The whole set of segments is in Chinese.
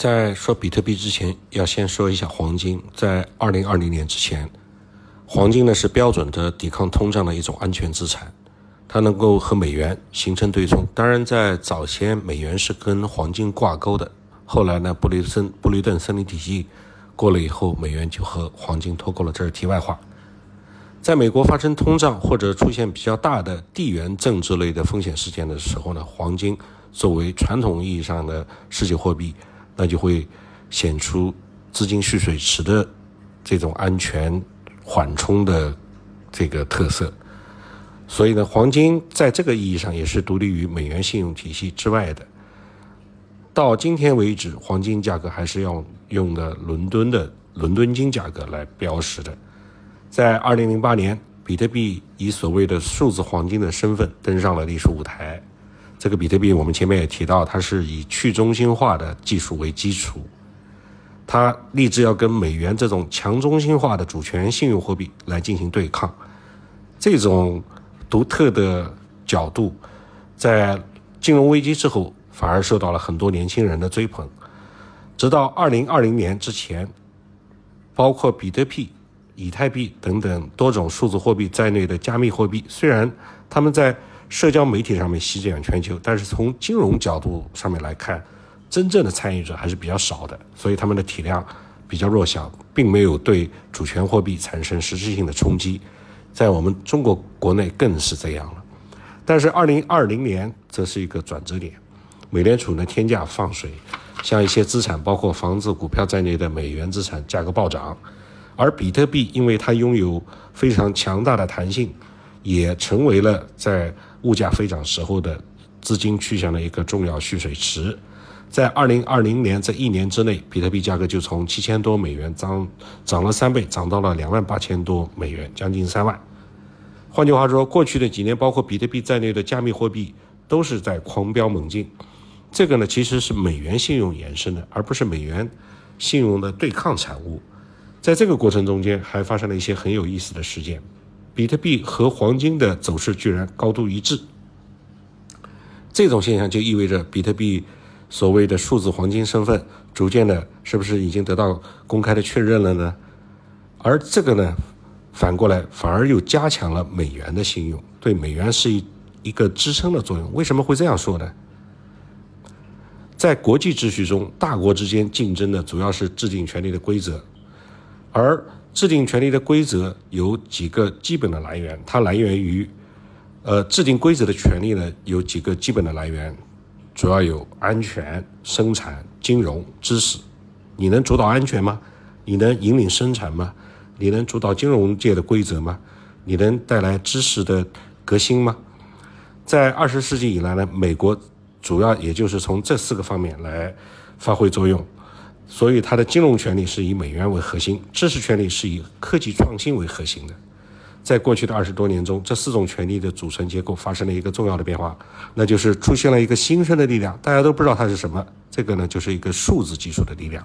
在说比特币之前，要先说一下黄金。在二零二零年之前，黄金呢是标准的抵抗通胀的一种安全资产，它能够和美元形成对冲。当然，在早先美元是跟黄金挂钩的，后来呢布雷森布雷顿森林体系过了以后，美元就和黄金脱钩了。这是题外话。在美国发生通胀或者出现比较大的地缘政治类的风险事件的时候呢，黄金作为传统意义上的世界货币。那就会显出资金蓄水池的这种安全缓冲的这个特色，所以呢，黄金在这个意义上也是独立于美元信用体系之外的。到今天为止，黄金价格还是要用的伦敦的伦敦金价格来标识的。在二零零八年，比特币以所谓的数字黄金的身份登上了历史舞台。这个比特币，我们前面也提到，它是以去中心化的技术为基础，它立志要跟美元这种强中心化的主权信用货币来进行对抗。这种独特的角度，在金融危机之后，反而受到了很多年轻人的追捧。直到二零二零年之前，包括比特币、以太币等等多种数字货币在内的加密货币，虽然他们在社交媒体上面席卷全球，但是从金融角度上面来看，真正的参与者还是比较少的，所以他们的体量比较弱小，并没有对主权货币产生实质性的冲击。在我们中国国内更是这样了。但是二零二零年则是一个转折点，美联储呢天价放水，像一些资产，包括房子、股票在内的美元资产价格暴涨，而比特币因为它拥有非常强大的弹性，也成为了在物价飞涨时候的资金去向的一个重要蓄水池，在二零二零年这一年之内，比特币价格就从七千多美元涨涨了三倍，涨到了两万八千多美元，将近三万。换句话说，过去的几年，包括比特币在内的加密货币都是在狂飙猛进。这个呢，其实是美元信用延伸的，而不是美元信用的对抗产物。在这个过程中间，还发生了一些很有意思的事件。比特币和黄金的走势居然高度一致，这种现象就意味着比特币所谓的数字黄金身份逐渐的，是不是已经得到公开的确认了呢？而这个呢，反过来反而又加强了美元的信用，对美元是一一个支撑的作用。为什么会这样说呢？在国际秩序中，大国之间竞争的主要是制定权力的规则，而制定权利的规则有几个基本的来源，它来源于，呃，制定规则的权利呢有几个基本的来源，主要有安全、生产、金融、知识。你能主导安全吗？你能引领生产吗？你能主导金融界的规则吗？你能带来知识的革新吗？在二十世纪以来呢，美国主要也就是从这四个方面来发挥作用。所以，它的金融权利是以美元为核心，知识权利是以科技创新为核心的。在过去的二十多年中，这四种权利的组成结构发生了一个重要的变化，那就是出现了一个新生的力量，大家都不知道它是什么。这个呢，就是一个数字技术的力量。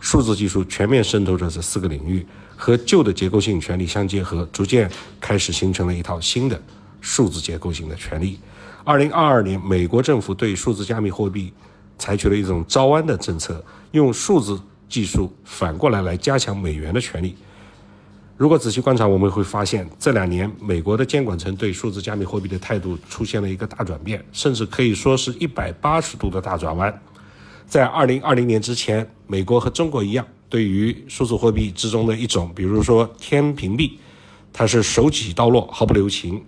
数字技术全面渗透着这四个领域，和旧的结构性权利相结合，逐渐开始形成了一套新的数字结构性的权利。二零二二年，美国政府对数字加密货币。采取了一种招安的政策，用数字技术反过来来加强美元的权利。如果仔细观察，我们会发现这两年美国的监管层对数字加密货币的态度出现了一个大转变，甚至可以说是一百八十度的大转弯。在二零二零年之前，美国和中国一样，对于数字货币之中的一种，比如说天平币，它是手起刀落，毫不留情。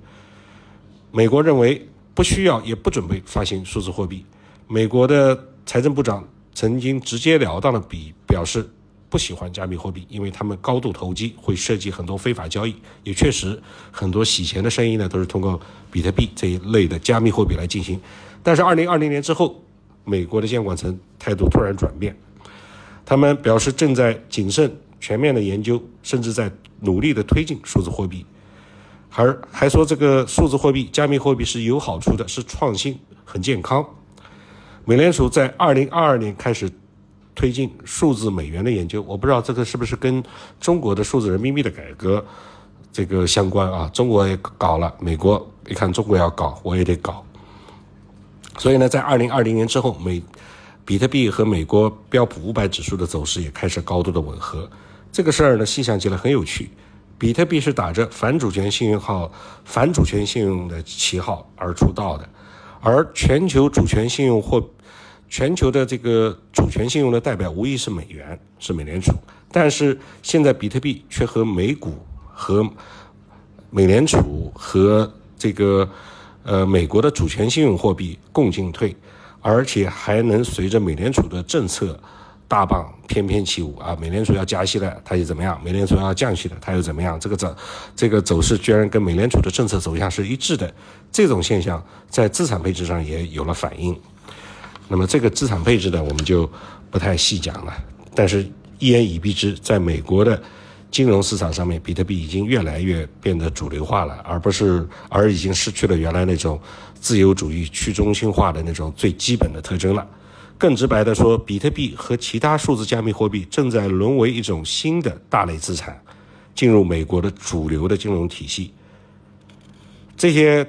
美国认为不需要也不准备发行数字货币。美国的财政部长曾经直截了当的比表示不喜欢加密货币，因为他们高度投机，会涉及很多非法交易。也确实，很多洗钱的生意呢都是通过比特币这一类的加密货币来进行。但是，二零二零年之后，美国的监管层态度突然转变，他们表示正在谨慎、全面的研究，甚至在努力的推进数字货币，而还说这个数字货币、加密货币是有好处的，是创新、很健康。美联储在二零二二年开始推进数字美元的研究，我不知道这个是不是跟中国的数字人民币的改革这个相关啊？中国也搞了，美国一看中国要搞，我也得搞。所以呢，在二零二零年之后，美比特币和美国标普五百指数的走势也开始高度的吻合。这个事儿呢，细想起来很有趣。比特币是打着反主权信用号、反主权信用的旗号而出道的，而全球主权信用或全球的这个主权信用的代表无疑是美元，是美联储。但是现在比特币却和美股、和美联储和这个呃美国的主权信用货币共进退，而且还能随着美联储的政策。大棒翩翩起舞啊！美联储要加息了，它又怎么样？美联储要降息了，它又怎么样？这个走，这个走势居然跟美联储的政策走向是一致的，这种现象在资产配置上也有了反应。那么这个资产配置呢，我们就不太细讲了。但是一言以蔽之，在美国的金融市场上面，比特币已经越来越变得主流化了，而不是而已经失去了原来那种自由主义、去中心化的那种最基本的特征了。更直白地说，比特币和其他数字加密货币正在沦为一种新的大类资产，进入美国的主流的金融体系。这些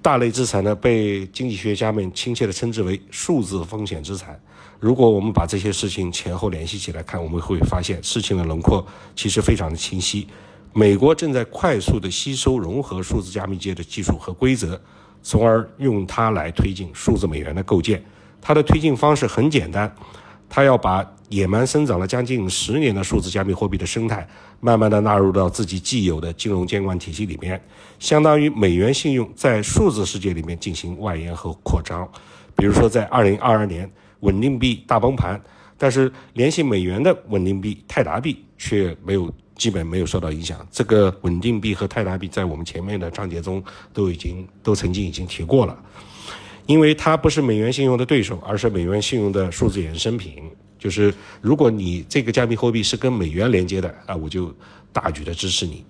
大类资产呢，被经济学家们亲切地称之为数字风险资产。如果我们把这些事情前后联系起来看，我们会发现事情的轮廓其实非常的清晰。美国正在快速地吸收融合数字加密界的技术和规则，从而用它来推进数字美元的构建。它的推进方式很简单，它要把野蛮生长了将近十年的数字加密货币的生态，慢慢的纳入到自己既有的金融监管体系里面，相当于美元信用在数字世界里面进行外延和扩张。比如说，在二零二二年，稳定币大崩盘，但是联系美元的稳定币泰达币却没有，基本没有受到影响。这个稳定币和泰达币在我们前面的章节中都已经都曾经已经提过了。因为它不是美元信用的对手，而是美元信用的数字衍生品。就是如果你这个加密货币是跟美元连接的啊，我就大举的支持你。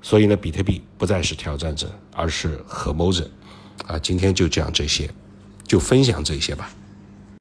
所以呢，比特币不再是挑战者，而是合谋者。啊，今天就讲这些，就分享这些吧。